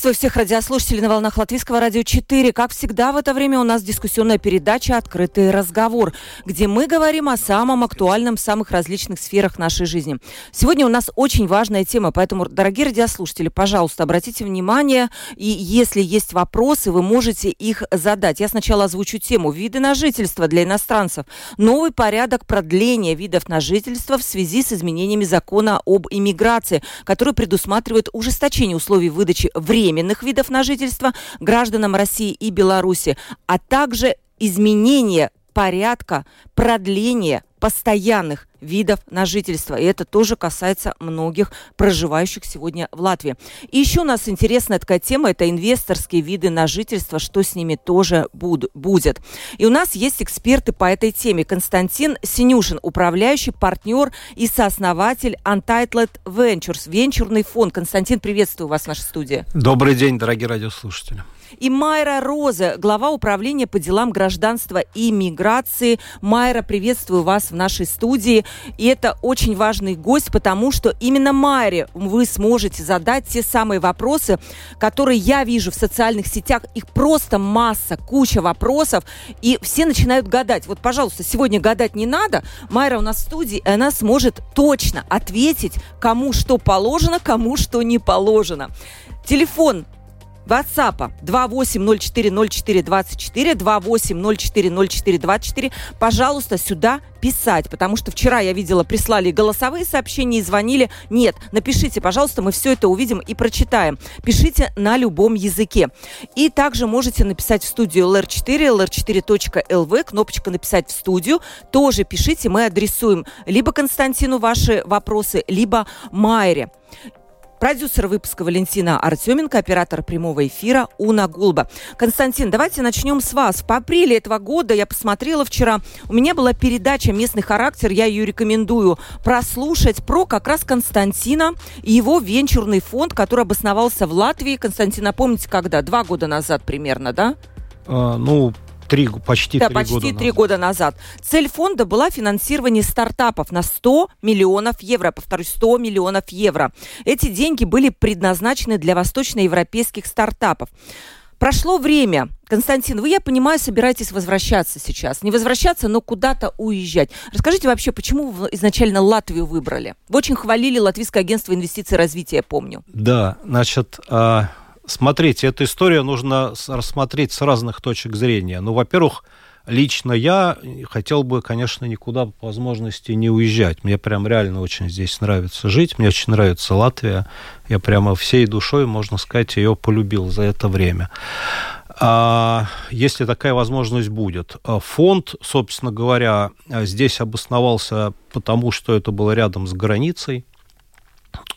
Приветствую всех радиослушателей на волнах Латвийского радио 4. Как всегда, в это время у нас дискуссионная передача «Открытый разговор», где мы говорим о самом актуальном самых различных сферах нашей жизни. Сегодня у нас очень важная тема, поэтому, дорогие радиослушатели, пожалуйста, обратите внимание, и если есть вопросы, вы можете их задать. Я сначала озвучу тему «Виды на жительство для иностранцев». Новый порядок продления видов на жительство в связи с изменениями закона об иммиграции, который предусматривает ужесточение условий выдачи временных видов на жительство гражданам России и Беларуси, а также изменение порядка продления постоянных видов на жительство. И это тоже касается многих проживающих сегодня в Латвии. И еще у нас интересная такая тема, это инвесторские виды на жительство, что с ними тоже буд- будет. И у нас есть эксперты по этой теме. Константин Синюшин, управляющий партнер и сооснователь Untitled Ventures, венчурный фонд. Константин, приветствую вас в нашей студии. Добрый день, дорогие радиослушатели. И Майра Роза, глава управления по делам гражданства и миграции. Майра, приветствую вас в нашей студии. И это очень важный гость, потому что именно Майре вы сможете задать те самые вопросы, которые я вижу в социальных сетях. Их просто масса, куча вопросов. И все начинают гадать. Вот, пожалуйста, сегодня гадать не надо. Майра у нас в студии, и она сможет точно ответить, кому что положено, кому что не положено. Телефон WhatsApp 28040424, 28040424. Пожалуйста, сюда писать, потому что вчера я видела, прислали голосовые сообщения и звонили. Нет, напишите, пожалуйста, мы все это увидим и прочитаем. Пишите на любом языке. И также можете написать в студию LR4, lr4.lv, кнопочка «Написать в студию». Тоже пишите, мы адресуем либо Константину ваши вопросы, либо Майре. Продюсер выпуска Валентина Артеменко, оператор прямого эфира Уна Гулба. Константин, давайте начнем с вас. В апреле этого года я посмотрела вчера, у меня была передача «Местный характер», я ее рекомендую прослушать, про как раз Константина и его венчурный фонд, который обосновался в Латвии. Константин, напомните, когда? Два года назад примерно, да? А, ну, три, почти да, три почти года три назад. года назад. Цель фонда была финансирование стартапов на 100 миллионов евро. Повторюсь, 100 миллионов евро. Эти деньги были предназначены для восточноевропейских стартапов. Прошло время. Константин, вы, я понимаю, собираетесь возвращаться сейчас. Не возвращаться, но куда-то уезжать. Расскажите вообще, почему вы изначально Латвию выбрали? Вы очень хвалили Латвийское агентство инвестиций и развития, я помню. Да, значит, а, смотрите, эту историю нужно рассмотреть с разных точек зрения. Ну, во-первых, лично я хотел бы, конечно, никуда по возможности не уезжать. Мне прям реально очень здесь нравится жить, мне очень нравится Латвия. Я прямо всей душой, можно сказать, ее полюбил за это время. А, если такая возможность будет. А, Фонд, собственно говоря, здесь обосновался потому, что это было рядом с границей,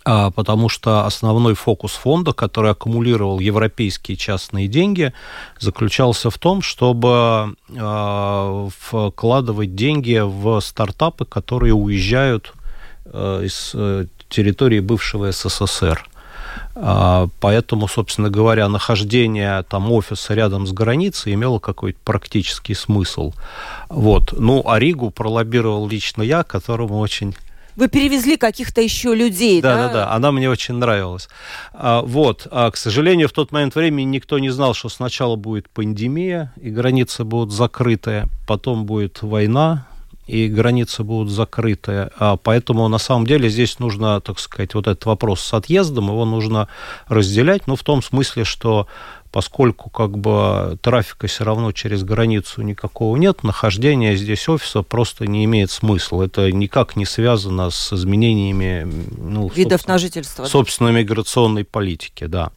потому что основной фокус фонда, который аккумулировал европейские частные деньги, заключался в том, чтобы а, вкладывать деньги в стартапы, которые уезжают э, из э, территории бывшего СССР. А, Поэтому, собственно говоря, нахождение там офиса рядом с границей имело какой-то практический смысл. Вот. Ну, а Ригу пролоббировал лично я, которому очень Вы перевезли каких-то еще людей, да? да, да, да, она мне очень нравилась. А, вот, а, к сожалению, в тот момент времени никто не знал, что сначала будет пандемия, и границы будут закрыты, потом будет война, и границы будут закрыты. А, поэтому, на самом деле, здесь нужно, так сказать, вот этот вопрос с отъездом, его нужно разделять, ну, в том смысле, что поскольку как бы трафика все равно через границу никакого нет, нахождение здесь офиса просто не имеет смысла. Это никак не связано с изменениями ну, Видов на жительство. собственно, миграционной политики, да.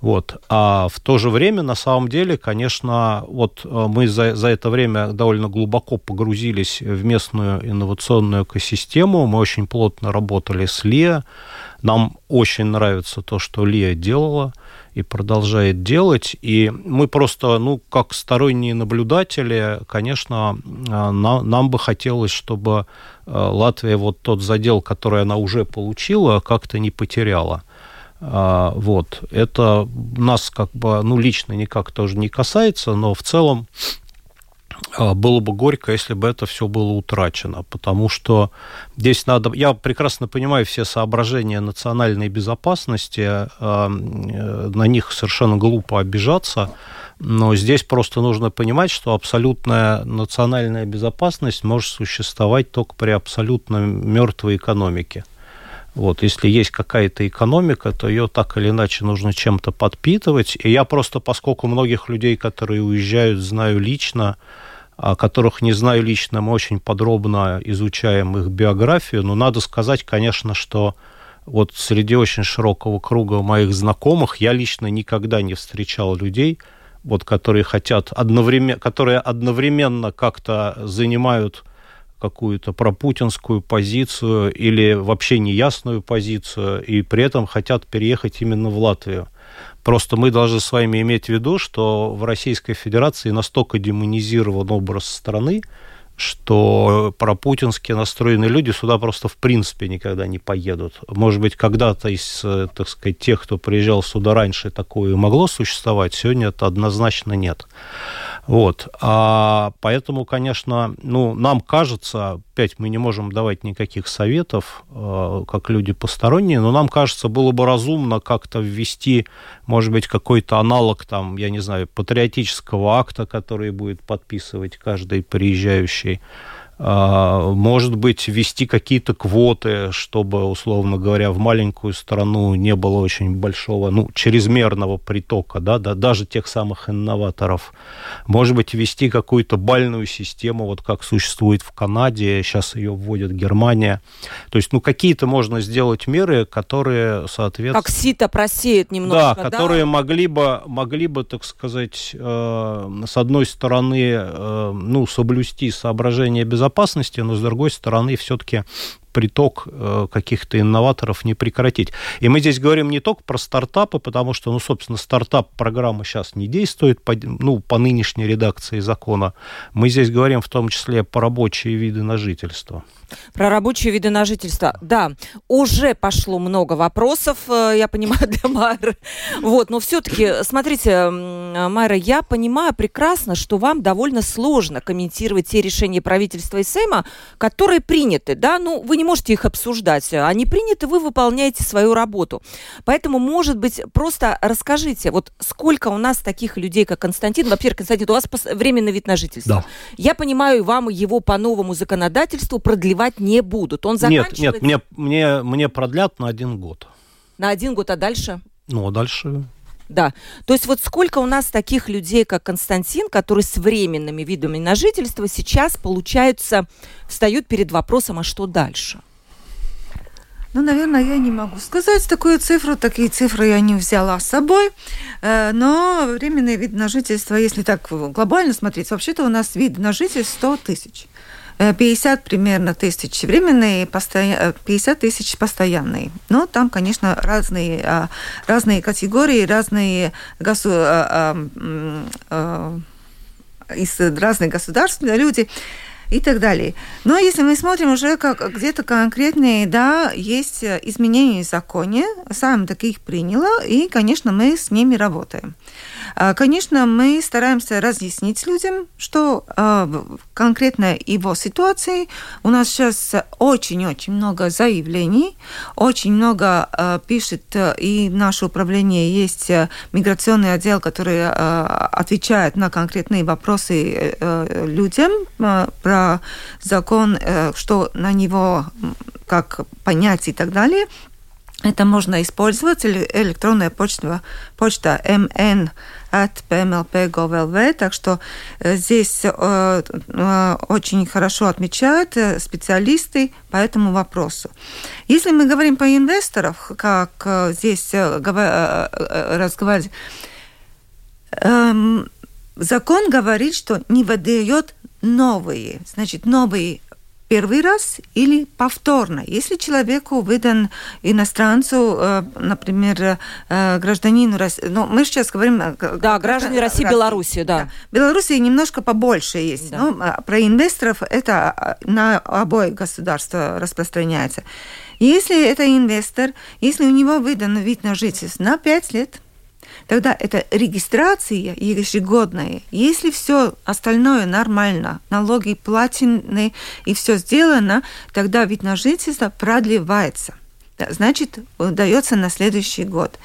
Вот. А в то же время, на самом деле, конечно, вот э, мы за, за это время довольно глубоко погрузились в местную инновационную экосистему. Мы очень плотно работали с ЛИА. Нам очень нравится то, что ЛИА делала. И продолжает делать. И мы просто, ну, как сторонние наблюдатели, конечно, нам, нам бы хотелось, чтобы Латвия вот тот задел, который она уже получила, как-то не потеряла. Вот. Это нас как бы, ну, лично никак тоже не касается, но в целом а, было бы горько, если бы это все было утрачено, потому что здесь надо... Я прекрасно понимаю все соображения национальной безопасности, а, э, на них совершенно глупо обижаться, но здесь просто нужно понимать, что абсолютная национальная безопасность может существовать только при абсолютно мертвой экономике. Вот, если есть какая-то экономика, то ее так или иначе нужно чем-то подпитывать. И я просто, поскольку многих людей, которые уезжают, знаю лично, а которых не знаю лично, мы очень подробно изучаем их биографию, но надо сказать, конечно, что вот среди очень широкого круга моих знакомых я лично никогда не встречал людей, вот, которые хотят одновременно, которые одновременно как-то занимают какую-то пропутинскую позицию или вообще неясную позицию, и при этом хотят переехать именно в Латвию. Просто мы должны с вами иметь в виду, что в Российской Федерации настолько демонизирован образ страны, что пропутински настроенные люди сюда просто в принципе никогда не поедут. Может быть, когда-то из, так сказать, тех, кто приезжал сюда раньше, такое могло существовать, сегодня это однозначно нет. Вот. А поэтому, конечно, ну, нам кажется, опять мы не можем давать никаких советов, э, как люди посторонние, но нам кажется, было бы разумно как-то ввести, может быть, какой-то аналог, там, я не знаю, патриотического акта, который будет подписывать каждый приезжающий может быть, ввести какие-то квоты, чтобы, условно говоря, в маленькую страну не было очень большого, ну, чрезмерного притока, да, да даже тех самых инноваторов. Может быть, ввести какую-то бальную систему, вот как существует в Канаде, сейчас ее вводит Германия. То есть, ну, какие-то можно сделать меры, которые, соответственно... Как сито просеет немножко, да? Да, которые могли бы, могли бы, так сказать, э, с одной стороны, э, ну, соблюсти соображения безопасности, безопасности, но с другой стороны все-таки приток э, каких-то инноваторов не прекратить. И мы здесь говорим не только про стартапы, потому что, ну, собственно, стартап-программа сейчас не действует по, ну, по нынешней редакции закона. Мы здесь говорим в том числе про рабочие виды на жительство. Про рабочие виды на жительство. Да, уже пошло много вопросов, э, я понимаю, для Майры. Вот, но все-таки, смотрите, Майра, я понимаю прекрасно, что вам довольно сложно комментировать те решения правительства и Сейма, которые приняты, да, ну, вы не можете их обсуждать. Они приняты, вы выполняете свою работу. Поэтому, может быть, просто расскажите, вот сколько у нас таких людей, как Константин, во-первых, Константин, у вас временный вид на жительство. Да. Я понимаю, вам его по новому законодательству продлевать продлевать не будут. Он заканчивается... Нет, нет, мне, мне, мне продлят на один год. На один год, а дальше? Ну, а дальше... Да. То есть вот сколько у нас таких людей, как Константин, которые с временными видами на жительство сейчас, получается, встают перед вопросом, а что дальше? Ну, наверное, я не могу сказать такую цифру, такие цифры я не взяла с собой, э, но временный вид на жительство, если так глобально смотреть, вообще-то у нас вид на жительство 100 тысяч. 50 э, примерно тысяч временные, 50 э, тысяч постоянные. Но там, конечно, разные, а, разные категории, разные госу... А, а, из разных государств люди и так далее. Но если мы смотрим уже как где-то конкретные, да, есть изменения в законе, сам таких приняла, и, конечно, мы с ними работаем. А, конечно, мы стараемся разъяснить людям, что а, конкретно его ситуации у нас сейчас очень-очень много заявлений, очень много а, пишет, и наше управление есть миграционный отдел, который отвечает на конкретные вопросы э, людям про закон, э, что на него как понять и так далее. Это можно использовать, электронная почта, почта mn at pmlp.gov.lv, так что э, здесь э, э, очень хорошо отмечают специалисты по этому вопросу. Если мы говорим по инвесторов, как здесь разговаривать, эм, закон говорит, что не выдает новые, значит, новые первый раз или повторно. Если человеку выдан иностранцу, э, например, э, гражданину России, ну, мы сейчас говорим... Э, да, граждане России. Белоруссии, да. да. Белоруссии немножко побольше есть. Да. Ну, а про инвесторов это на обоих государства распространяется. Если это инвестор, если у него выдан вид на жительство на 5 лет, тогда это регистрация ежегодная. Если все остальное нормально, налоги платены и все сделано, тогда вид на жительство продлевается. Значит, дается на следующий год.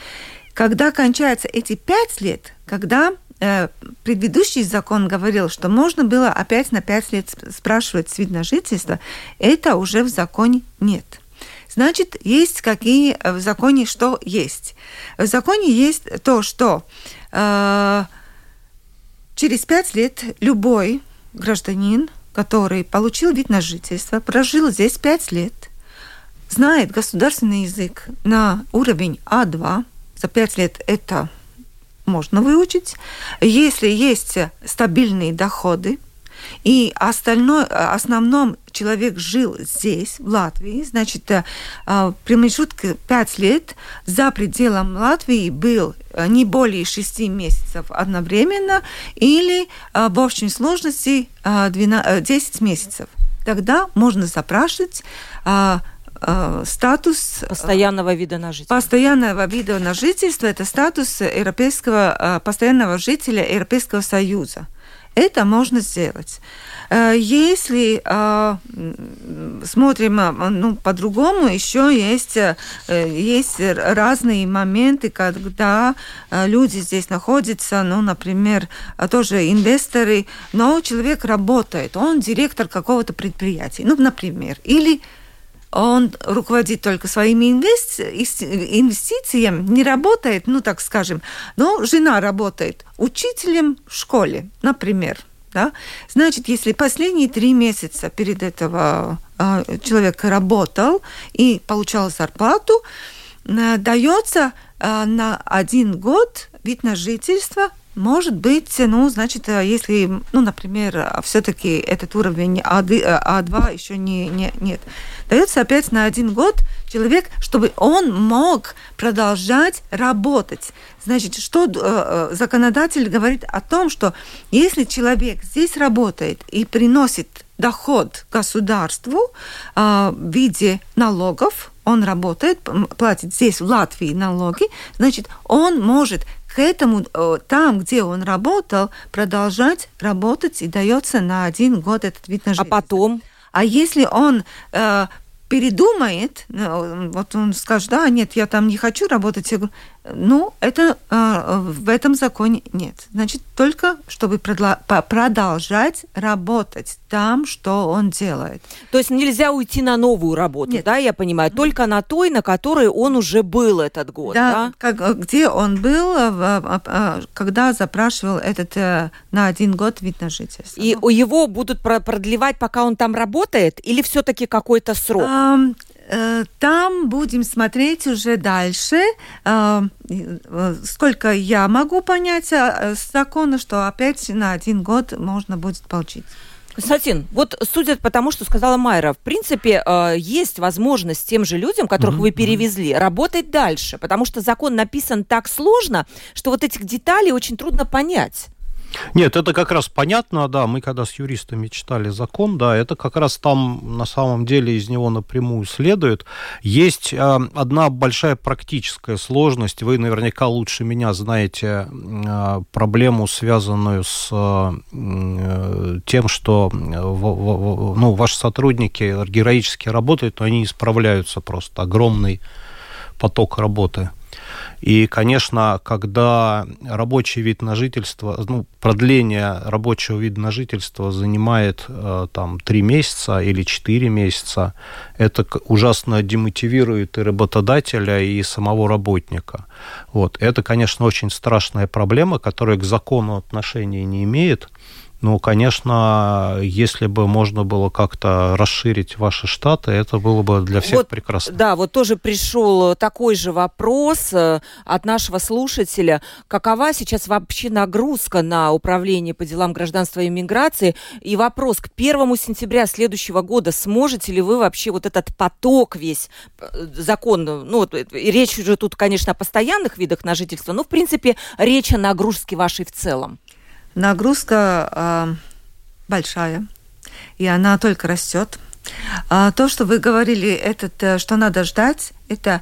Когда кончаются эти пять лет, когда э, предыдущий закон говорил, что можно было опять на пять лет спрашивать вид на жительство, это уже в законе нет. Значит, есть какие э, в законе что есть. В законе есть то, что э, через пять лет любой гражданин, который получил вид на жительство, прожил здесь пять лет, знает государственный язык на уровень А2, за пять лет это можно выучить. Если есть стабильные доходы, и остальной, основном человек жил здесь, в Латвии, значит, э, э, промежуток 5 лет за пределом Латвии был э, не более 6 месяцев одновременно или в общей сложности 12, 10 месяцев. Тогда можно запрашивать статус постоянного вида на жительство. Постоянного вида на жительство – это статус европейского постоянного жителя Европейского Союза. Это можно сделать. Э, если э, смотрим э, ну, по-другому, еще есть, есть разные моменты, когда люди здесь находятся, ну, например, тоже инвесторы, но человек работает, он директор какого-то предприятия, ну, например, или он руководит только своими инвестициями, не работает, ну так скажем, но жена работает учителем в школе, например. Да? Значит, если последние три месяца перед этого э, человек работал и получал зарплату, э, дается э, на один год вид на жительство может быть, ну, значит, э, если, ну, например, все-таки этот уровень А2, А2 еще не, не, нет, дается опять на один год человек, чтобы он мог продолжать работать. Значит, что э, э, законодатель говорит о том, что если человек здесь работает и приносит доход государству э, в виде налогов, он работает, платит здесь в Латвии налоги, значит, он может к этому, э, там, где он работал, продолжать работать и дается на один год этот вид на жительство. А потом? А если он э, передумает, ну, вот он скажет, да, нет, я там не хочу работать, я говорю, ну, это э, в этом законе нет. Значит, только чтобы продолжать работать там, что он делает. То есть нельзя уйти на новую работу, нет. да, я понимаю, только на той, на которой он уже был этот год, да? да? Как, где он был, э, когда запрашивал этот э, на один год вид на жительство. И ну. его будут продлевать, пока он там работает, или все-таки какой-то срок? Э, там будем смотреть уже дальше. Э, сколько я могу понять с закона, что опять на один год можно будет получить. Константин, вот судя по тому, что сказала Майра, в принципе, э, есть возможность тем же людям, которых mm-hmm. вы перевезли, работать дальше, потому что закон написан так сложно, что вот этих деталей очень трудно понять. Нет, это как раз понятно, да, мы когда с юристами читали закон, да, это как раз там на самом деле из него напрямую следует. Есть э, одна большая практическая сложность, вы наверняка лучше меня знаете э, проблему, связанную с э, тем, что в, в, ну, ваши сотрудники героически работают, но они не справляются просто, огромный поток работы. И, конечно, когда рабочий вид на жительство, ну, продление рабочего вида на жительство занимает э, там три месяца или четыре месяца, это ужасно демотивирует и работодателя, и самого работника. Вот. Это, конечно, очень страшная проблема, которая к закону отношения не имеет, Ну, конечно, если бы можно было как-то расширить ваши штаты, это было бы для всех вот, прекрасно. Да, вот тоже пришел такой же вопрос э, от нашего слушателя. Какова сейчас вообще нагрузка на управление по делам гражданства и миграции? И вопрос, к первому сентября следующего года сможете ли вы вообще вот этот поток весь э, закон, ну, речь уже тут, конечно, о постоянных видах на жительство, но, в принципе, речь о нагрузке вашей в целом. Нагрузка э, большая, и она только растет. А то, что вы говорили, этот, э, что надо ждать, это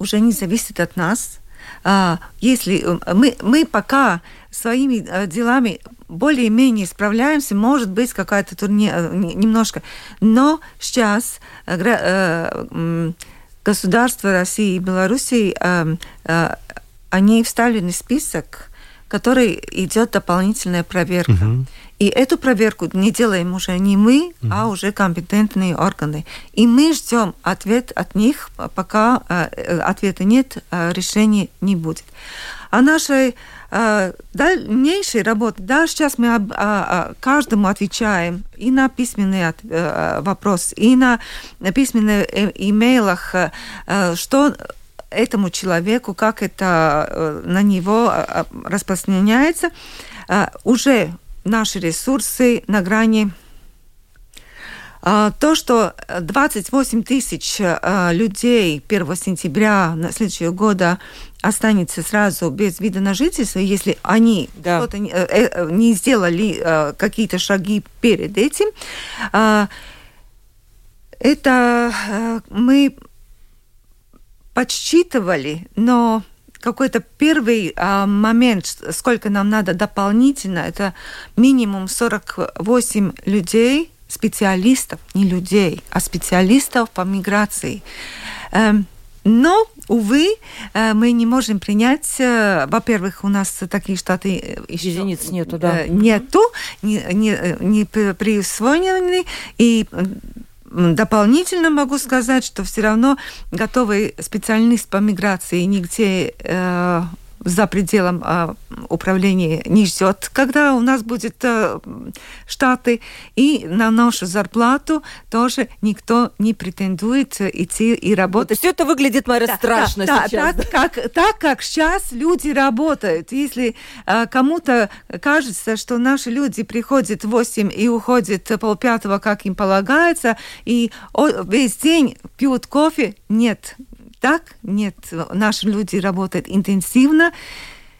уже не зависит от нас. А, если э, мы, мы пока своими э, делами более-менее справляемся, может быть, какая-то турне немножко. Но сейчас государство России и Белоруссии, они встали на список которой идет дополнительная проверка. Угу. И эту проверку не делаем уже не мы, угу. а уже компетентные органы. И мы ждем ответ от них, пока э, ответа нет, э, решения не будет. А нашей э, дальнейшей работы, да, сейчас мы об, а, каждому отвечаем и на письменный от, э, вопрос, и на письменных э, имейлах, э, что этому человеку, как это э, на него э, э, распространяется, уже наши ресурсы на грани то, что 28 тысяч людей 1 сентября на следующего года останется сразу без вида на жительство, если они да. что-то не сделали какие-то шаги перед этим, это мы подсчитывали, но какой-то первый а, момент, сколько нам надо дополнительно, это минимум 48 людей, специалистов, не людей, а специалистов по миграции. Эм, но, увы, э, мы не можем принять, э, во-первых, у нас такие штаты э, единиц нету, да. Нету, не, не, не присвоены, и Дополнительно могу сказать, что все равно готовый специалист по миграции нигде э, за пределом э, управления не ждет, когда у нас будет э, штаты, и на нашу зарплату тоже никто не претендует идти и работать. Все это выглядит, Мария, да, страшно да, сейчас. Да, так, как, так как сейчас люди работают. Если э, кому-то кажется, что наши люди приходят в 8 и уходят полпятого, как им полагается, и весь день пьют кофе, нет, так. Нет, наши люди работают интенсивно.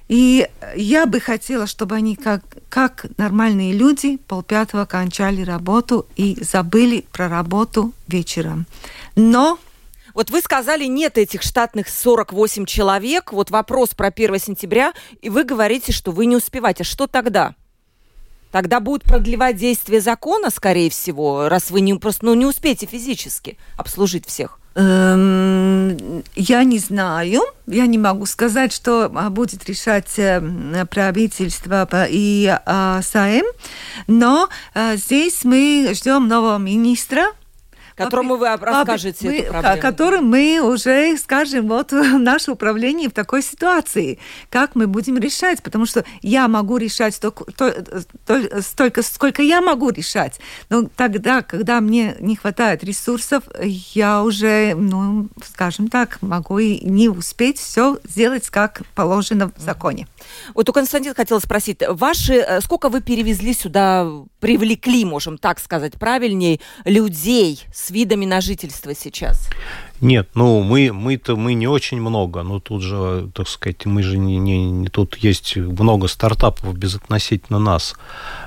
И я бы хотела, чтобы они как, как нормальные люди полпятого кончали работу и забыли про работу вечером. Но вот вы сказали, нет этих штатных 48 человек. Вот вопрос про 1 сентября, и вы говорите, что вы не успеваете. Что тогда? Тогда будет продлевать действие закона, скорее всего, раз вы не, просто ну, не успеете физически обслужить всех. Эм, я не знаю, я не могу сказать, что а, будет решать э, правительство и а, САЭМ, но э, здесь мы ждем нового министра, Которому вы расскажете мы, эту проблему. Которым мы уже скажем, вот наше управление в такой ситуации, как мы будем решать, потому что я могу решать столько, столько сколько я могу решать. Но тогда, когда мне не хватает ресурсов, я уже, ну, скажем так, могу и не успеть все сделать, как положено в законе. Вот у Константина хотела спросить, ваши, э, сколько вы перевезли сюда, привлекли, можем так сказать правильнее, людей с видами на жительство сейчас? Нет, ну мы мы-то мы не очень много, но тут же, так сказать, мы же не, не, не тут есть много стартапов безотносительно нас.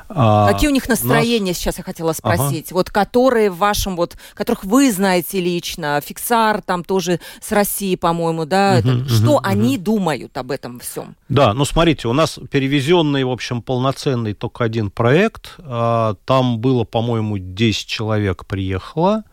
А, Какие у них настроения нас... сейчас я хотела спросить, ага. вот которые в вашем вот, которых вы знаете лично, Фиксар там тоже с России, по-моему, да, угу, это, угу, что угу. они думают об этом всем? Да, ну смотрите, у нас перевезенный, в общем, полноценный только один проект, а, там было, по-моему, 10 человек приехало.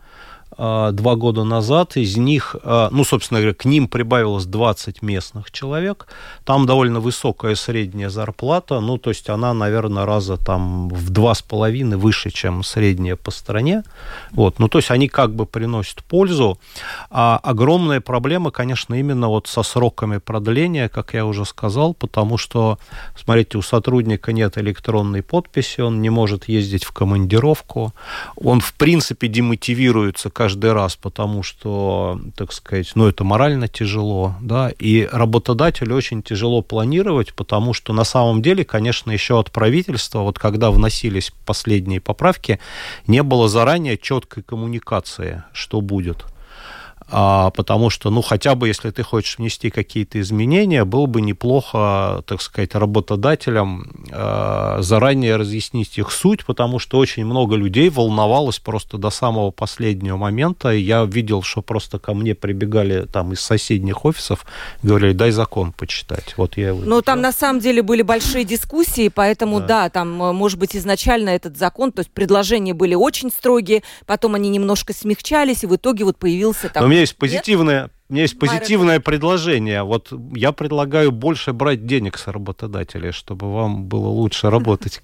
А, два года назад. Из них, а, ну, собственно говоря, к ним прибавилось 20 местных человек. Там довольно высокая средняя зарплата, ну, то есть она, наверное, раза там в два с половиной выше, чем средняя по стране. Вот, ну, то есть они как бы приносят пользу. А огромная проблема, конечно, именно вот со сроками продления, как я уже сказал, потому что, смотрите, у сотрудника нет электронной подписи, он не может ездить в командировку, он, в принципе, демотивируется каждый раз, потому что, так сказать, ну, это морально тяжело, да, и работодателю очень тяжело планировать, потому что на самом деле, конечно, еще от правительства, вот когда вносились последние поправки, не было заранее четкой коммуникации, что будет потому что, ну, хотя бы, если ты хочешь внести какие-то изменения, было бы неплохо, так сказать, работодателям а, заранее разъяснить их суть, потому что очень много людей волновалось просто до самого последнего момента, я видел, что просто ко мне прибегали там из соседних офисов, говорили, дай закон почитать. Вот я его... Ну, там на самом деле были большие дискуссии, поэтому, да. да, там, может быть, изначально этот закон, то есть предложения были очень строгие, потом они немножко смягчались, и в итоге вот появился такой меня есть позитивное, у меня есть позитивное предложение. Вот я предлагаю больше брать денег с работодателей, чтобы вам было лучше работать.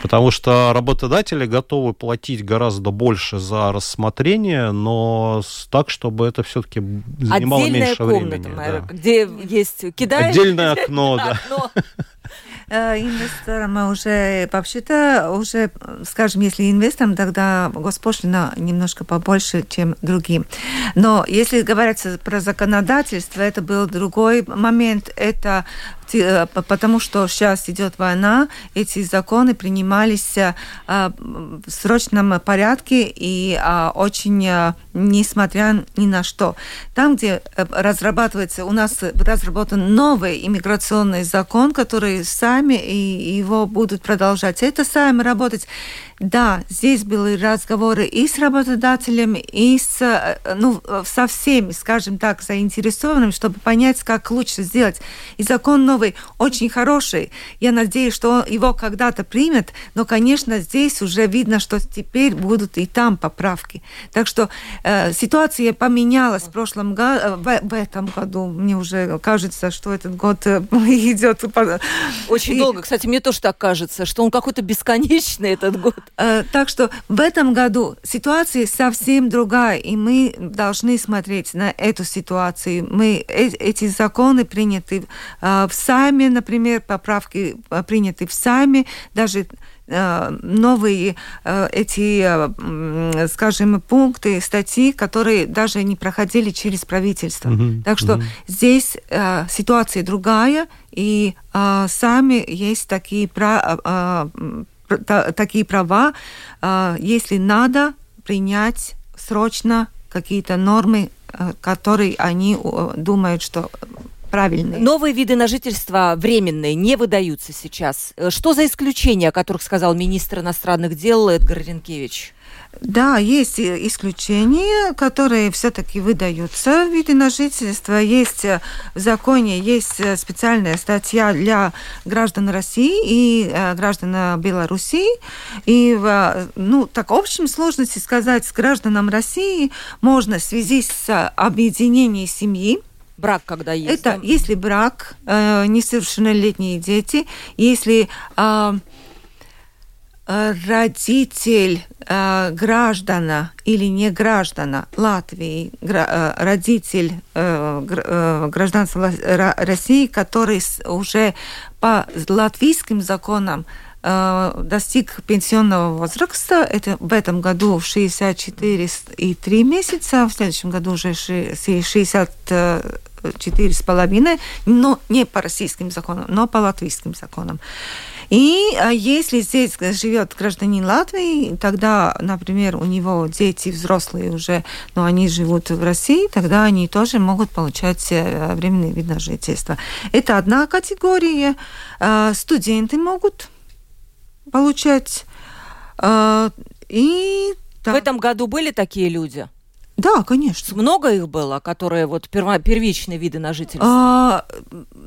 Потому что работодатели готовы платить гораздо больше за рассмотрение, но так, чтобы это все-таки занимало Отдельная меньше комната, времени. Майра, да. где есть кидаешь... Отдельное окно, да. окно. Э, инвесторам уже, вообще-то, уже, скажем, если инвесторам, тогда госпошлина немножко побольше, чем другим. Но если говорить про законодательство, это был другой момент. Это потому что сейчас идет война, эти законы принимались э, в срочном порядке и э, очень несмотря ни на что. Там, где разрабатывается, у нас разработан новый иммиграционный закон, который сами и его будут продолжать. Это сами работать. Да, здесь были разговоры и с работодателем, и с, ну, со всеми, скажем так, заинтересованными, чтобы понять, как лучше сделать. И закон новый новый, очень хороший. Я надеюсь, что его когда-то примет, но, конечно, здесь уже видно, что теперь будут и там поправки. Так что э, ситуация поменялась в прошлом году, э, в, в этом году. Мне уже кажется, что этот год э, идет... Очень и... долго. Кстати, мне тоже так кажется, что он какой-то бесконечный этот год. Э, так что в этом году ситуация совсем другая, и мы должны смотреть на эту ситуацию. Мы, э, эти законы приняты э, в САМе, например, поправки э, приняты в САМе, даже э, новые э, эти, скажем, пункты, статьи, которые даже не проходили через правительство. Mm-hmm. Так что mm-hmm. здесь ситуация другая, и сами есть такие, такие права, если надо принять срочно какие-то нормы, которые они думают, что правильные. Новые виды на жительство временные не выдаются сейчас. Э, что за исключения, о которых сказал министр иностранных дел Эдгар Ренкевич? Да, есть исключения, которые все-таки выдаются в виде на жительство. Есть э, в законе есть э, специальная статья для граждан России и граждан Белоруссии. И в, ну, так, в общем сложности сказать, с гражданам России можно в связи с объединением семьи, Брак, когда есть. Это да? если брак, э, несовершеннолетние дети, если э, э, родитель э, граждана или не граждана Латвии, гра, э, родитель э, э, гражданства России, который уже по латвийским законам достиг пенсионного возраста. Это в этом году 64 и 3 месяца, в следующем году уже 60 четыре с половиной, но не по российским законам, но по латвийским законам. И а, если здесь живет гражданин Латвии, тогда, например, у него дети взрослые уже, но они живут в России, тогда они тоже могут получать э, временный вид на жительство. Это одна категория. А, студенты могут получать. А, и в этом году были такие люди? Да, конечно. Много их было, которые вот перво, первичные виды на жительство? А,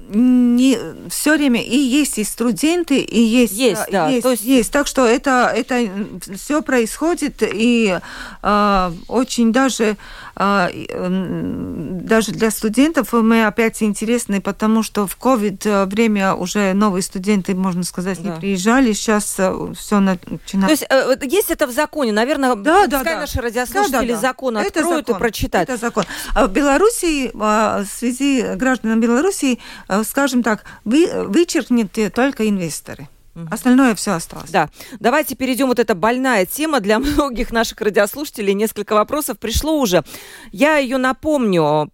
не, все время и есть и студенты, и есть... Есть, да. Есть, то есть... есть. Так что это, это все происходит, и а, очень даже а, даже для студентов мы опять интересны, потому что в ковид время уже новые студенты, можно сказать, да. не приезжали, сейчас э, все начинается. То есть э, есть это в законе, наверное, да, да, да. наши радиослушатели да, да, да. закон это откроют закон. и прочитают. Это закон. А в Беларуси, а, в связи гражданам Беларуси, э, скажем так, вы, вычеркнете только инвесторы. Остальное все осталось. Да. Давайте перейдем. Вот эта больная тема для многих наших радиослушателей. Несколько вопросов пришло уже. Я ее напомню.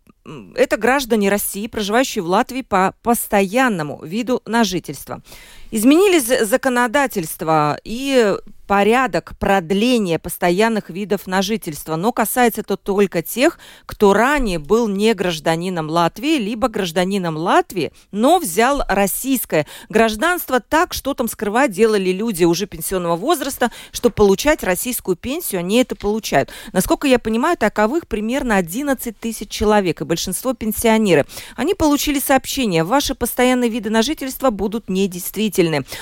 Это граждане России, проживающие в Латвии по постоянному виду на жительство. Изменились законодательства и порядок продления постоянных видов на жительство, но касается это только тех, кто ранее был не гражданином Латвии, либо гражданином Латвии, но взял российское гражданство. Так, что там скрывать, делали люди уже пенсионного возраста, чтобы получать российскую пенсию, они это получают. Насколько я понимаю, таковых примерно 11 тысяч человек, и большинство пенсионеры. Они получили сообщение, ваши постоянные виды на жительство будут недействительны.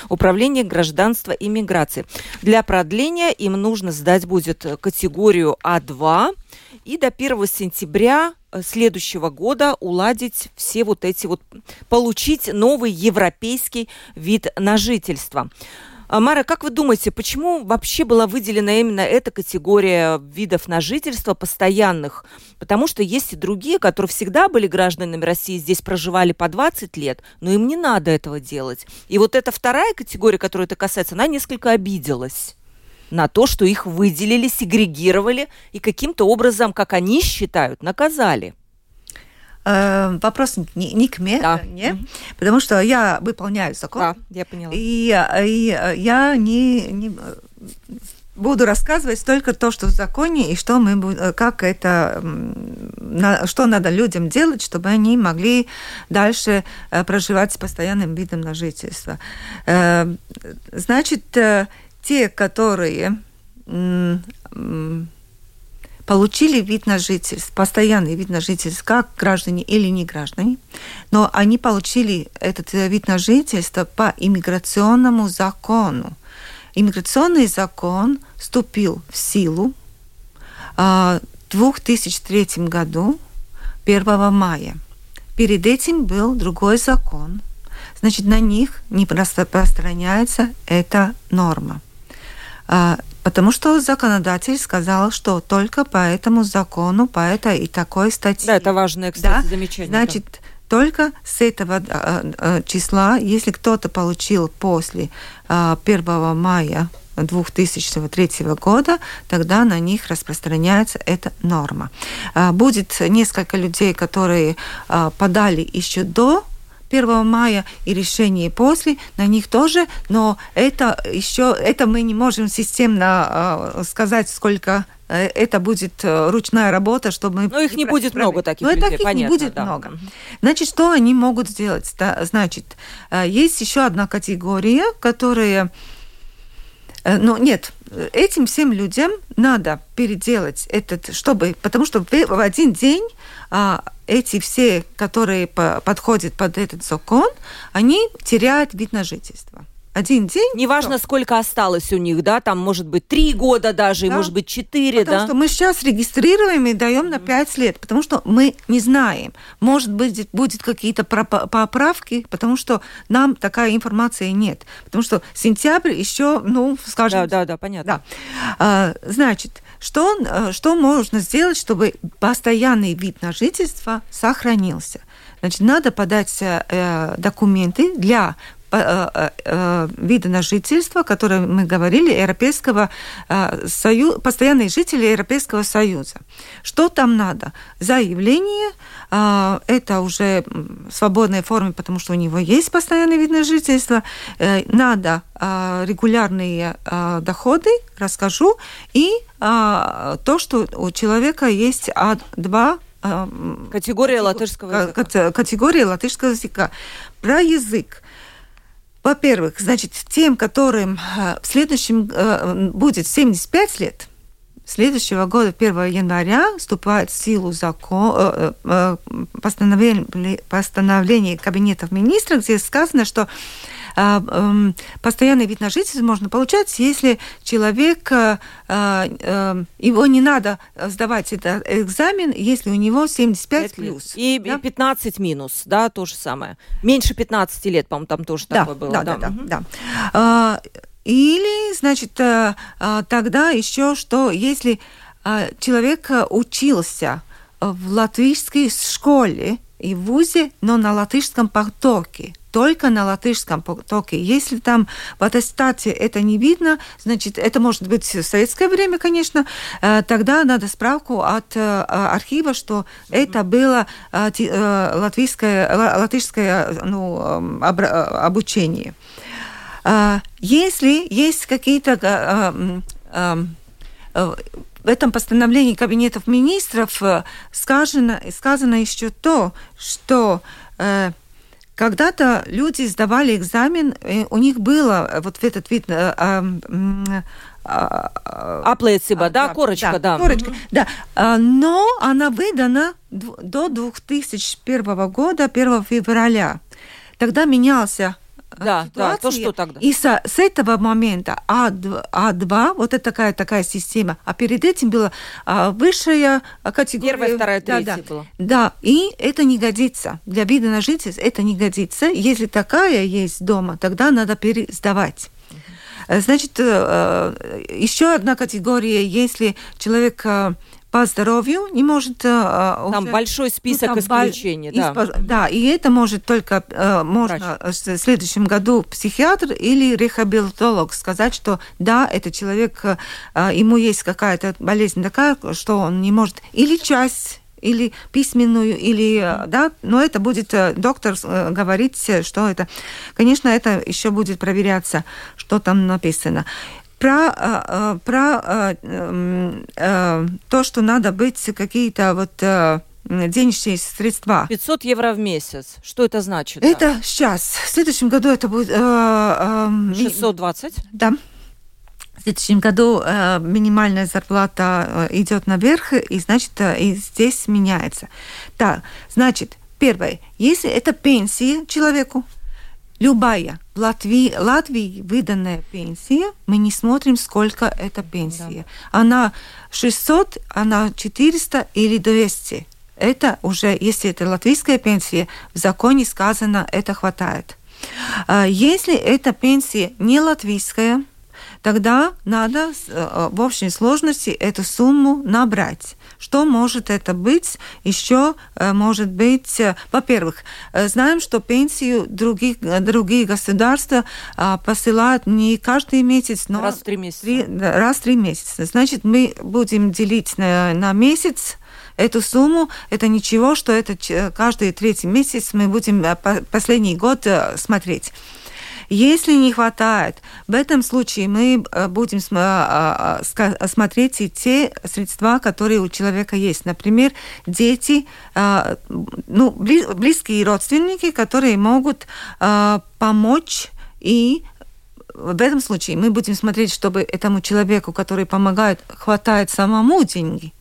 Управление гражданства и миграции. Для продления им нужно сдать будет категорию А2 и до 1 сентября э, следующего года уладить все вот эти вот, получить новый европейский вид на жительство. А, Мара, как вы думаете, почему вообще была выделена именно эта категория видов на жительство постоянных? Потому что есть и другие, которые всегда были гражданами России, здесь проживали по 20 лет, но им не надо этого делать. И вот эта вторая категория, которая это касается, она несколько обиделась на то, что их выделили, сегрегировали и каким-то образом, как они считают, наказали. Э, вопрос не, не к мне, да. не, потому что я выполняю закон. Да, я поняла. И, и я не, не буду рассказывать только то, что в законе, и что мы, как это, что надо людям делать, чтобы они могли дальше э, проживать с постоянным видом на жительство. Э, значит, те, которые получили вид на жительство, постоянный вид на жительство, как граждане или не граждане, но они получили этот э, вид на жительство по иммиграционному закону. Иммиграционный закон вступил в силу в 2003 году, 1 мая. Перед этим был другой закон. Значит, на них не распространяется эта норма. Потому что законодатель сказал, что только по этому закону, по этой и такой статье. Да, это важное, кстати, да? замечание. Значит, да. только с этого а, числа, если кто-то получил после 1 мая 2003 года, тогда на них распространяется эта норма. Будет несколько людей, которые подали еще до 1 мая и решение после, на них тоже, но это еще, это мы не можем системно э, сказать, сколько э, это будет э, ручная работа, чтобы. Но их не будет много таких Но людей, таких понятно, не будет да. много. Значит, что они могут сделать? Значит, есть еще одна категория, которая... Ну, нет, этим всем людям надо переделать этот, чтобы... Потому что в один день а, эти все, которые по, подходят под этот закон, они теряют вид на жительство. Один день. Неважно, что? сколько осталось у них, да, там может быть три года даже, да. и может быть четыре, да. Потому что мы сейчас регистрируем и даем на пять лет, потому что мы не знаем, может быть будет какие-то поправки, потому что нам такая информация нет, потому что сентябрь еще, ну, скажем. Да, да, да, понятно. Да. А, значит, что, э, что можно сделать, чтобы постоянный вид на жительство сохранился? Значит, надо подать э, документы для э, э, э, вида на жительство, которое мы говорили, Европейского Союза, постоянные жители Европейского Союза. Что там надо? Заявление, это уже свободной форме, потому что у него есть постоянный вид на жительство. Надо регулярные доходы, расскажу, и то, что у человека есть два Категория латышского языка. Категория латышского языка. Про язык. Во-первых, значит, тем, которым в следующем будет 75 лет, следующего года, 1 января, вступает в силу закон, э, э, постановление, постановление Кабинетов министров, где сказано, что эм, постоянный вид на жительство можно получать, если человек, э, э, его не надо сдавать этот экзамен, если у него 75 плюс. И, да? и 15 минус, да, то же самое. Меньше 15 лет, по-моему, там тоже да, такое было. Да, да, да. да, да. А, или, значит, э, тогда еще что, если человек учился в латвийской школе и в ВУЗе, но на латышском потоке, только на латышском потоке. Если там в аттестате это не видно, значит, это может быть в советское время, конечно, э, тогда надо справку от э, архива, что это было э, латвийское, латышское ну, обучение. Если есть какие-то в этом постановлении Кабинетов министров сказано, сказано еще то, что когда-то люди сдавали экзамен, у них было вот в этот вид э, а, а, да, да, корочка, да. да. Корочка, да. А, но она выдана до 2001 года, 1 февраля. Тогда менялся да, ситуации. Да, то что тогда? И со, с этого момента А2, А2, вот это такая, такая система, а перед этим была а, высшая категория. Первая, вторая, третья да, да. была. Да, и это не годится. Для вида на жительство это не годится. Если такая есть дома, тогда надо пересдавать. Значит, э, э, еще одна категория, если человек э, по здоровью не может... Э, там уже, большой список ну, исключений, да. Исп, да, и это может только э, можно Врач. в следующем году психиатр или рехабилитолог сказать, что да, этот человек, э, ему есть какая-то болезнь такая, что он не может... Или часть или письменную, или, да, но это будет доктор говорить, что это, конечно, это еще будет проверяться, что там написано про, э, э, про э, то, что надо быть какие-то вот денежные средства. 500 евро в месяц. Что это значит? Это да? сейчас. В следующем году это будет... 620? Да. В следующем году э, минимальная зарплата э, идет наверх, и значит, э, и здесь меняется. Так, значит, первое, если это пенсия человеку, любая в Латвии, Латвии выданная пенсия, мы не смотрим, сколько это пенсия. Да. Она 600, она 400 или 200. Это уже, если это латвийская пенсия, в законе сказано, это хватает. А если эта пенсия не латвийская, тогда надо э, в общей сложности эту сумму набрать. Что может это быть? Еще э, может быть, э, во-первых, знаем, что пенсию других, другие государства а, посылают не каждый месяц, но раз в три месяца. Три, раз в три месяца. Значит, мы будем делить на, на месяц эту сумму, это ничего, что это каждый третий месяц мы будем последний год смотреть. Если не хватает, в этом случае мы э, будем а, а, смотреть и те средства, которые у человека есть. Например, дети, ну, близкие родственники, которые могут помочь и в этом случае мы будем смотреть, чтобы этому человеку, который помогает, хватает самому деньги.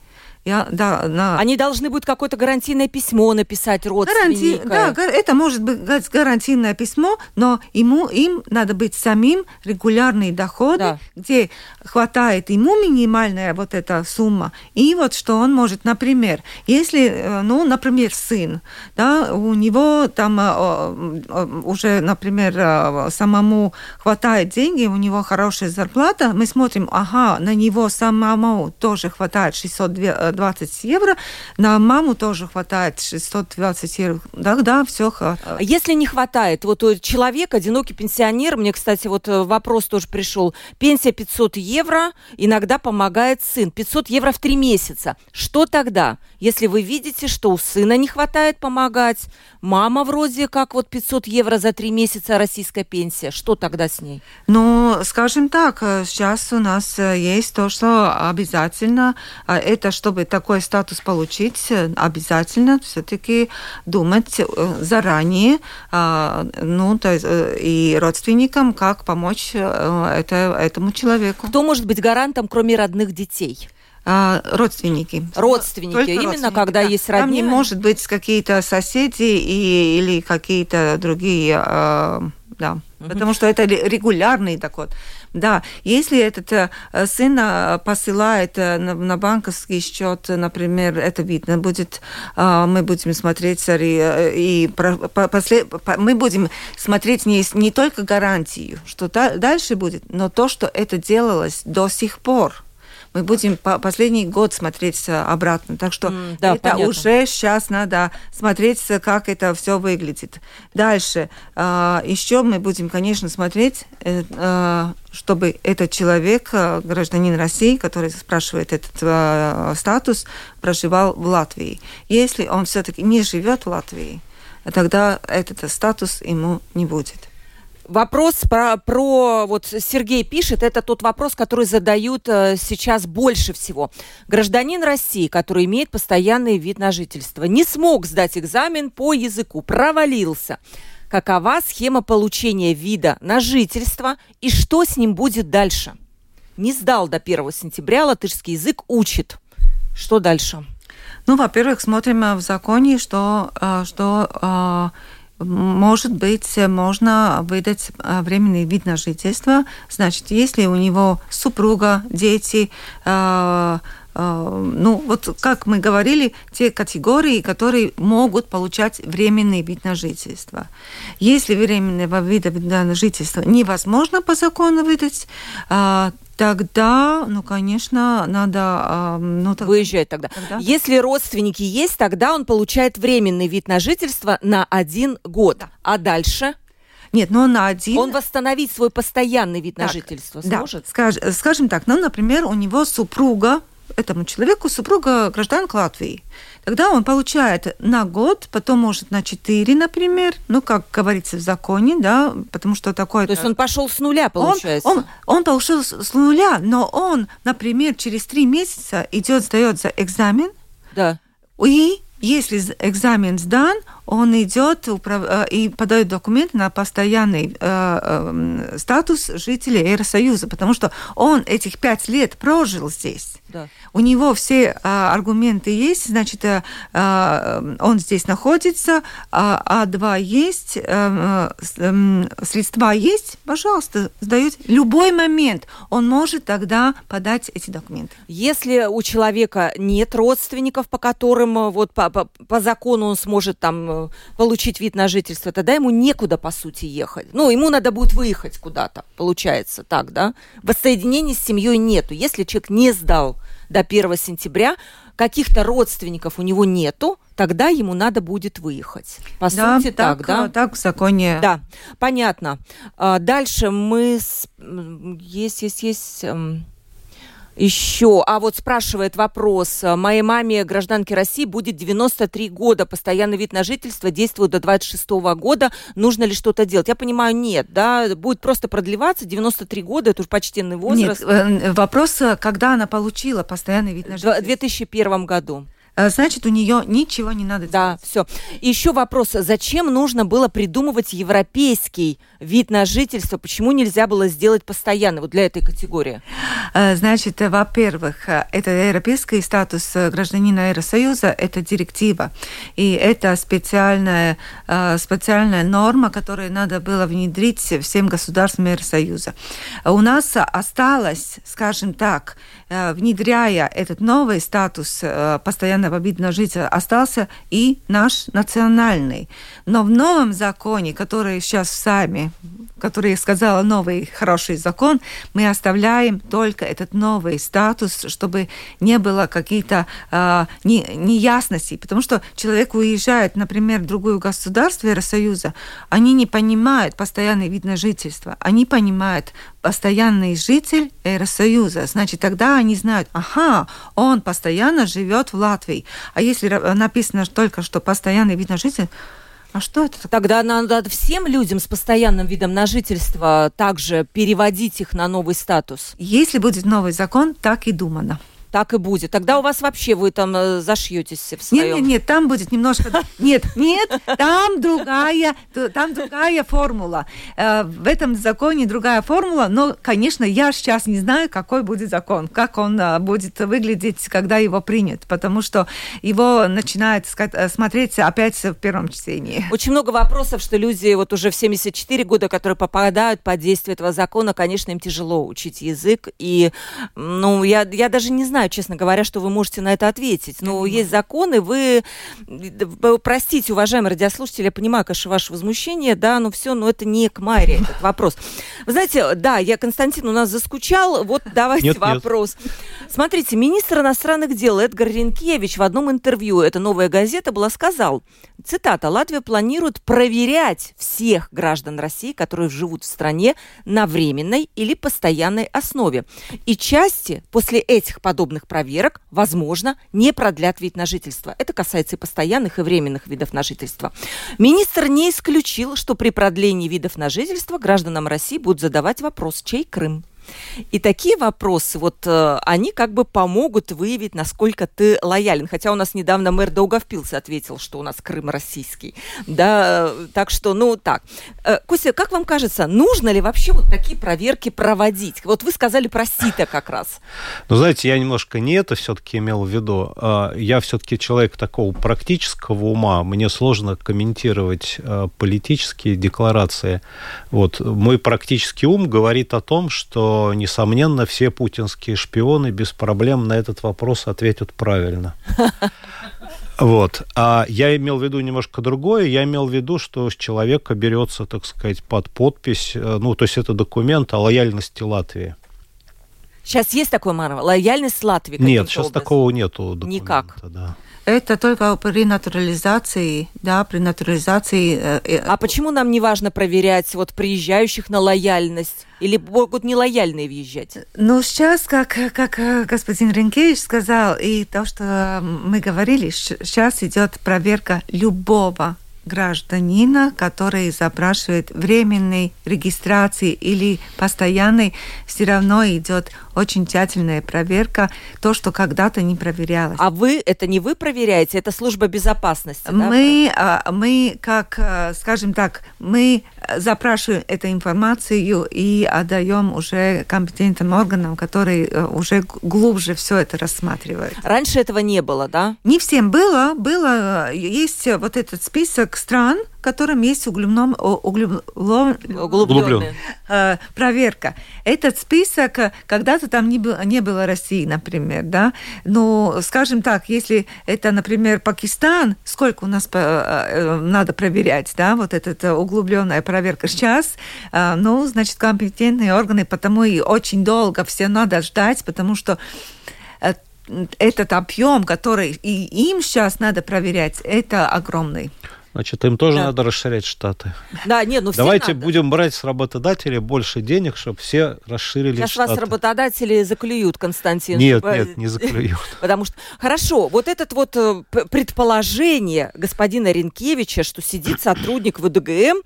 Я, да, на... Они должны будут какое-то гарантийное письмо написать родственника. Гаранти... Да, это может быть гарантийное письмо, но ему, им надо быть самим регулярные доходы, да. где хватает ему минимальная вот эта сумма. И вот что он может, например, если, э, ну, например, сын, да, у него там э, э, уже, например, самому хватает деньги, у него хорошая зарплата, мы смотрим, ага, на него самому тоже хватает 600 620 евро. На маму тоже хватает 620 евро. Да, да, все. А если не хватает, вот человек, одинокий пенсионер, мне, кстати, вот э, вопрос тоже пришел. Пенсия 500 евро, иногда помогает сын. 500 евро в три месяца. Что тогда? Если вы видите, что у сына не хватает помогать, мама вроде как вот 500 евро за три месяца российская пенсия, что тогда с ней? Ну, скажем так, э, сейчас у нас э, есть то, что обязательно, это чтобы такой статус получить, обязательно все-таки думать э, заранее, а, ну, то есть, э, и родственникам, как помочь э, это, этому человеку. Кто может быть гарантом, кроме родных детей? А, родственники. Родственники, Только именно родственники, когда да. есть родня. Там не может быть какие-то соседи и, или какие-то другие, э, да. Угу. Потому что это регулярный доход. Да, если этот э, сын э, посылает э, на, на банковский счет, например, это видно будет, мы будем смотреть и, и после, мы будем смотреть не, не только гарантию, что дальше будет, но то, что это делалось до сих пор мы будем по последний год смотреть обратно. Так что mm, да, это понятно. уже сейчас надо смотреть, как это все выглядит. Дальше. А, еще мы будем, конечно, смотреть, э, а, чтобы этот человек, а, гражданин России, который спрашивает этот статус, проживал в Латвии. Если он все-таки не живет в Латвии, тогда этот статус ему не будет. Вопрос про, про, вот Сергей пишет, это тот вопрос, который задают э, сейчас больше всего. Гражданин России, который имеет постоянный вид на жительство, не смог сдать экзамен по языку, провалился. Какова схема получения вида на жительство и что с ним будет дальше? Не сдал до 1 сентября, латышский язык учит. Что дальше? Ну, во-первых, смотрим э, в законе, что, э, что может быть, можно выдать а, временный вид на жительство. Значит, если у него супруга, дети, а, а, ну, вот как мы говорили, те категории, которые могут получать временный вид на жительство. Если временного вида на жительство невозможно по закону выдать, Тогда, ну, конечно, надо... Ну, так... Выезжать тогда. тогда. Если родственники есть, тогда он получает временный вид на жительство на один год. Да. А дальше? Нет, но на один... Он восстановить свой постоянный вид так, на жительство сможет? Да, скаж, скажем так, ну, например, у него супруга, этому человеку супруга гражданка Латвии. Тогда он получает на год, потом может на 4, например, ну, как говорится в законе, да, потому что такое... То есть он пошел с нуля, получается? Он, он, он пошел с нуля, но он, например, через 3 месяца идет, сдает за экзамен, да. и если экзамен сдан, он идет э, и подает документы на постоянный э, э, статус жителя Евросоюза, потому что он этих пять лет прожил здесь. Да. У него все а, аргументы есть, значит, а, а, он здесь находится, а, А2 есть, а, а, средства есть, пожалуйста, сдают. Любой момент он может тогда подать эти документы. Если у человека нет родственников, по которым вот по, по, по закону он сможет там получить вид на жительство, тогда ему некуда, по сути, ехать. Ну, ему надо будет выехать куда-то, получается так, да? Воссоединения с семьей нету. Если человек не сдал до 1 сентября, каких-то родственников у него нету, тогда ему надо будет выехать. По да, сути, так, так, да? Так в законе. Да, понятно. А, дальше мы... С... Есть, есть, есть... Еще, а вот спрашивает вопрос. Моей маме, гражданке России, будет 93 года. Постоянный вид на жительство действует до 26 года. Нужно ли что-то делать? Я понимаю, нет, да, будет просто продлеваться. 93 года, это уже почтенный возраст. Нет, э, вопрос, когда она получила постоянный вид на жительство? В 2001 году. Э, значит, у нее ничего не надо делать. Да, все. Еще вопрос, зачем нужно было придумывать европейский вид на жительство? Почему нельзя было сделать постоянно вот для этой категории? Э, значит, во-первых, это европейский статус гражданина Евросоюза, это директива, и это специальная, э, специальная норма, которую надо было внедрить всем государствам Евросоюза. У нас осталось, скажем так, внедряя этот новый статус постоянно постоянного вида жителя остался и наш национальный. Но в новом законе, который сейчас сами, который я сказала, новый хороший закон, мы оставляем только этот новый статус, чтобы не было каких-то э, не, неясностей. Потому что человек уезжает, например, в другое государство Евросоюза, они не понимают постоянный вид на жительство, они понимают постоянный житель Евросоюза. Значит, тогда они знают, ага, он постоянно живет в Латвии. А если написано только, что постоянный вид на житель, а что это? Тогда надо всем людям с постоянным видом на жительство также переводить их на новый статус. Если будет новый закон, так и думано. Так и будет. Тогда у вас вообще вы там э, зашьетесь в своем... Нет, нет, нет, там будет немножко... Нет, нет, там другая, там другая формула. Э, в этом законе другая формула, но, конечно, я сейчас не знаю, какой будет закон, как он э, будет выглядеть, когда его принят, потому что его начинает смотреть опять в первом чтении. Очень много вопросов, что люди вот уже в 74 года, которые попадают под действие этого закона, конечно, им тяжело учить язык, и, ну, я, я даже не знаю, знаю, честно говоря, что вы можете на это ответить. Но mm-hmm. есть законы, вы, простите, уважаемые радиослушатели, я понимаю, конечно, ваше возмущение, да, но все, но это не к Майре этот вопрос. Вы знаете, да, я, Константин, у нас заскучал, вот давайте нет, вопрос. Нет. Смотрите, министр иностранных дел Эдгар Ренкевич в одном интервью, это новая газета была, сказал, цитата, Латвия планирует проверять всех граждан России, которые живут в стране на временной или постоянной основе. И части после этих подобных подобных проверок, возможно, не продлят вид на жительство. Это касается и постоянных, и временных видов на жительство. Министр не исключил, что при продлении видов на жительство гражданам России будут задавать вопрос, чей Крым. И такие вопросы, вот э, они как бы помогут выявить, насколько ты лоялен. Хотя у нас недавно мэр Даугавпилс ответил, что у нас Крым российский. Да, так что, ну, так. Э, Костя, как вам кажется, нужно ли вообще вот такие проверки проводить? Вот вы сказали про СИТа как раз. Ну, знаете, я немножко не это все-таки имел в виду. А, я все-таки человек такого практического ума. Мне сложно комментировать э, политические декларации. Вот мой практический ум говорит о том, что несомненно, все путинские шпионы без проблем на этот вопрос ответят правильно. Вот. А я имел в виду немножко другое. Я имел в виду, что с человека берется, так сказать, под подпись, э, ну, то есть это документ о лояльности Латвии. Сейчас есть такой, Мара, лояльность Латвии? Нет, сейчас образом? такого нету документа. Никак? Да. Это только при натурализации, да, при натурализации. Э, э, а почему нам не важно проверять вот приезжающих на лояльность? Или могут нелояльные въезжать? Ну, сейчас, как, как э, господин Ренкевич сказал, и то, что мы говорили, сейчас идет проверка любого гражданина, который запрашивает временной регистрации или постоянной, все равно идет очень тщательная проверка, то, что когда-то не проверялось. А вы, это не вы проверяете, это служба безопасности, Мы, да? мы как, э, скажем так, мы запрашиваем эту информацию и отдаем уже компетентным органам, которые э, уже глубже все это рассматривают. Раньше этого не было, да? Не всем было. Было, есть вот этот список стран, в котором есть углубном, углублен, углубленная э, проверка. Этот список, э, когда-то там не было, не было России, например, да, но, скажем так, если это, например, Пакистан, сколько у нас э, надо проверять, да, вот эта углубленная проверка сейчас, ну, значит, компетентные органы, потому и очень долго все надо ждать, потому что этот объем, который и им сейчас надо проверять, это огромный. Значит, им тоже да. надо расширять штаты. Да, нет, ну Давайте надо. будем брать с работодателей больше денег, чтобы все расширили Сейчас штаты. вас работодатели заклюют, Константин. Нет, нет, не заклюют. Потому что, хорошо, вот это вот э, предположение господина Ренкевича, что сидит сотрудник ВДГМ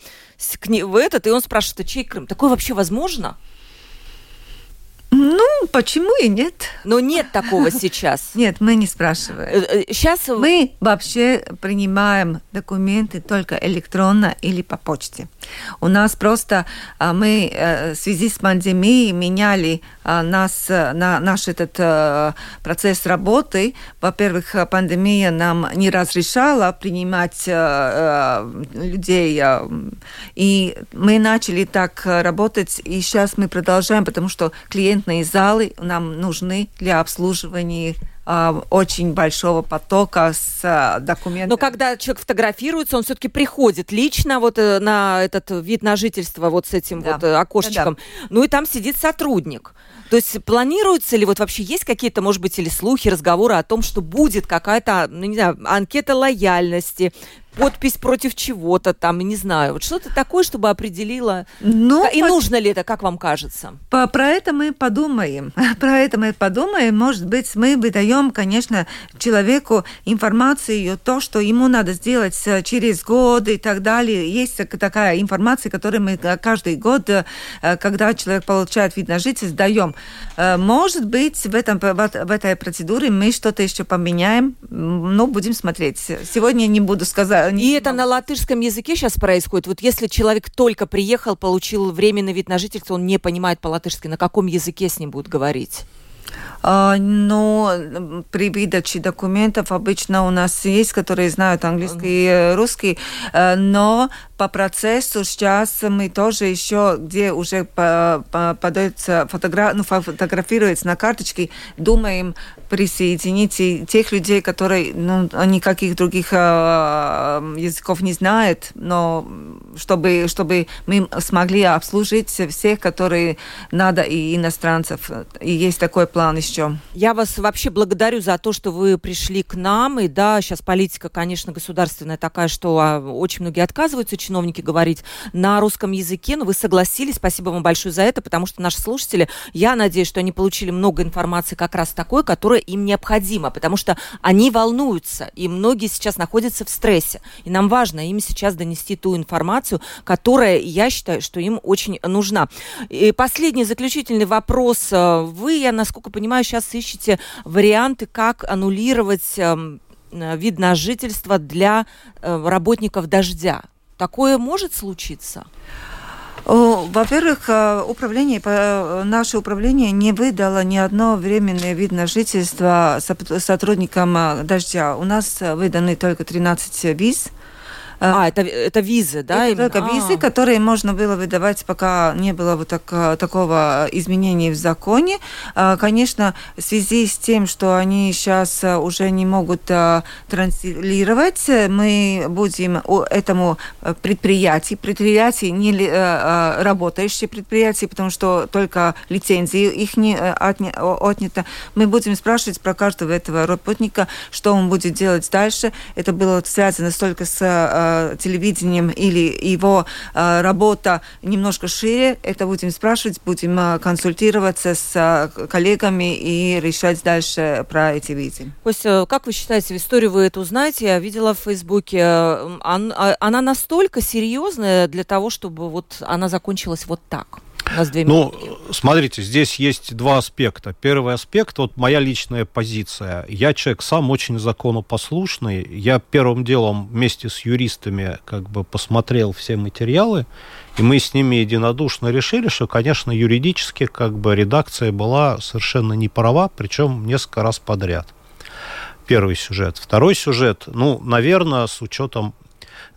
в этот, и он спрашивает, а чей Крым? Такое вообще возможно? Ну, почему и нет? Но нет такого сейчас. Нет, мы не спрашиваем. Сейчас э, э, мы вообще принимаем документы только электронно или по почте. У нас просто а, мы э, в связи с пандемией меняли а, нас на наш этот процесс работы. Во-первых, пандемия нам не разрешала принимать людей, и мы начали так работать, и сейчас мы продолжаем, потому что клиент конферентные залы нам нужны для обслуживания а, очень большого потока с а, документами. Но когда человек фотографируется, он все-таки приходит лично вот э, на этот вид на жительство вот с этим да. вот э, окошечком. Да, да. Ну и там сидит сотрудник. То есть планируется ли вот вообще есть какие-то, может быть, или слухи, разговоры о том, что будет какая-то, ну не знаю, анкета лояльности, подпись против чего-то там, не знаю, вот что-то такое, чтобы определило. Ну, и по... нужно ли это, как вам кажется? По, про это мы подумаем. Про это мы подумаем. Может быть, мы выдаем, конечно, человеку информацию, то, что ему надо сделать э, через год и так далее. Есть такая информация, которую мы э, каждый год, э, когда человек получает вид на жительство, даем. Может быть, в, этом, в этой процедуре мы что-то еще поменяем, но будем смотреть. Сегодня не буду сказать и это на латышском языке сейчас происходит. Вот если человек только приехал, получил временный вид на жительство, он не понимает по-латышски, на каком языке с ним будут говорить? А, но при выдаче документов обычно у нас есть, которые знают английский и русский, э, но по процессу сейчас мы тоже еще, где уже подается фотограф, ну, фотографируется на карточке, думаем присоединить тех людей, которые ну, никаких других э, языков не знают, но чтобы, чтобы мы смогли обслужить всех, которые надо, и иностранцев. И есть такой план еще. Я вас вообще благодарю за то, что вы пришли к нам. И да, сейчас политика, конечно, государственная такая, что а, очень многие отказываются чиновники говорить на русском языке, но вы согласились. Спасибо вам большое за это, потому что наши слушатели, я надеюсь, что они получили много информации как раз такой, которая им необходима, потому что они волнуются, и многие сейчас находятся в стрессе. И нам важно им сейчас донести ту информацию, которая, я считаю, что им очень нужна. И последний заключительный вопрос. Вы, я насколько понимаю, сейчас ищете варианты, как аннулировать эм, вид на жительство для э, работников дождя. Такое может случиться? Во-первых, э, управление, э, наше управление не выдало ни одно временное вид на жительство сотрудникам «Дождя». У нас выданы только 13 виз – а, это, это визы, да? Это только а. визы, которые можно было выдавать, пока не было вот так, такого изменения в законе. А, конечно, в связи с тем, что они сейчас уже не могут а, транслировать, мы будем этому предприятию, предприятие не работающие предприятия, потому что только лицензии их не отнято, мы будем спрашивать про каждого этого работника, что он будет делать дальше. Это было связано только с Э, телевидением или его э, работа немножко шире, это будем спрашивать, будем э, консультироваться с коллегами и решать дальше про эти виды. Костя, как вы считаете, историю вы это узнаете? Я видела в Фейсбуке, а, она настолько серьезная для того, чтобы вот она закончилась вот так? У нас две ну, смотрите, здесь есть два аспекта. Первый аспект, вот моя личная позиция. Я человек сам очень законопослушный. Я первым делом вместе с юристами как бы посмотрел все материалы, и мы с ними единодушно решили, что, конечно, юридически как бы редакция была совершенно не права, причем несколько раз подряд. Первый сюжет. Второй сюжет, ну, наверное, с учетом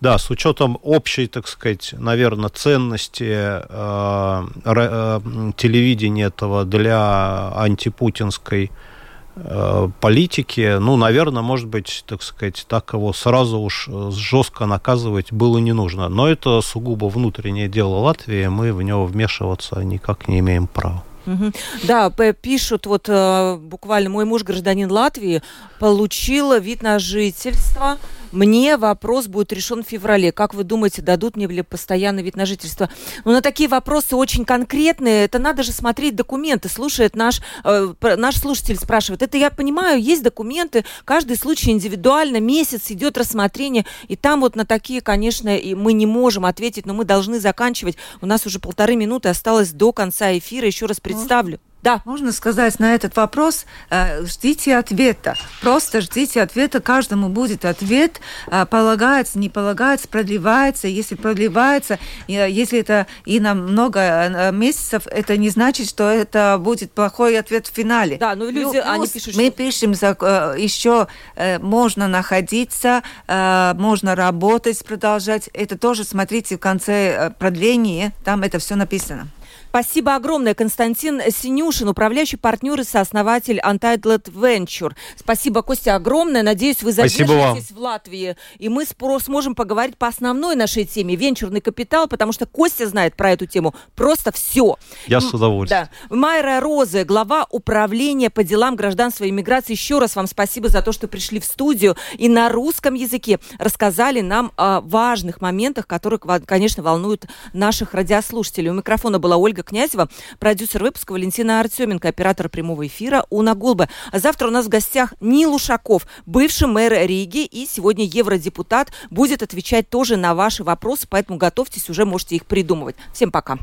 да, с учетом общей, так сказать, наверное, ценности э, э, телевидения этого для антипутинской э, политики, ну, наверное, может быть, так сказать, так его сразу уж жестко наказывать было не нужно. Но это сугубо внутреннее дело Латвии, мы в него вмешиваться никак не имеем права. Да, пишут, вот э, буквально мой муж, гражданин Латвии, получил вид на жительство. Мне вопрос будет решен в феврале. Как вы думаете, дадут мне ли постоянный вид на жительство? Ну, на такие вопросы очень конкретные. Это надо же смотреть документы. Слушает наш, э, наш слушатель, спрашивает. Это я понимаю, есть документы. Каждый случай индивидуально. Месяц идет рассмотрение. И там вот на такие, конечно, и мы не можем ответить, но мы должны заканчивать. У нас уже полторы минуты осталось до конца эфира. Еще раз представлю. Да. Можно сказать на этот вопрос, э, ждите ответа. Просто ждите ответа, каждому будет ответ. Э, полагается, не полагается, продлевается. Если продлевается, э, если это и на много месяцев, это не значит, что это будет плохой ответ в финале. Да, но люди, Плюс они пишут, Мы что... пишем, еще можно находиться, можно работать, продолжать. Это тоже, смотрите, в конце продления, там это все написано. Спасибо огромное, Константин Синюшин, управляющий партнер и сооснователь Untitled Venture. Спасибо, Костя, огромное. Надеюсь, вы задержитесь в Латвии, и мы сможем поговорить по основной нашей теме – венчурный капитал, потому что Костя знает про эту тему просто все. Я с удовольствием. Да. Майра Розы, глава управления по делам гражданства и иммиграции. Еще раз вам спасибо за то, что пришли в студию и на русском языке рассказали нам о важных моментах, которые, конечно, волнуют наших радиослушателей. У микрофона была Ольга Князева, продюсер выпуска Валентина Артеменко, оператор прямого эфира Уна Гулба. А завтра у нас в гостях Нил Ушаков, бывший мэр Риги и сегодня евродепутат, будет отвечать тоже на ваши вопросы, поэтому готовьтесь, уже можете их придумывать. Всем пока.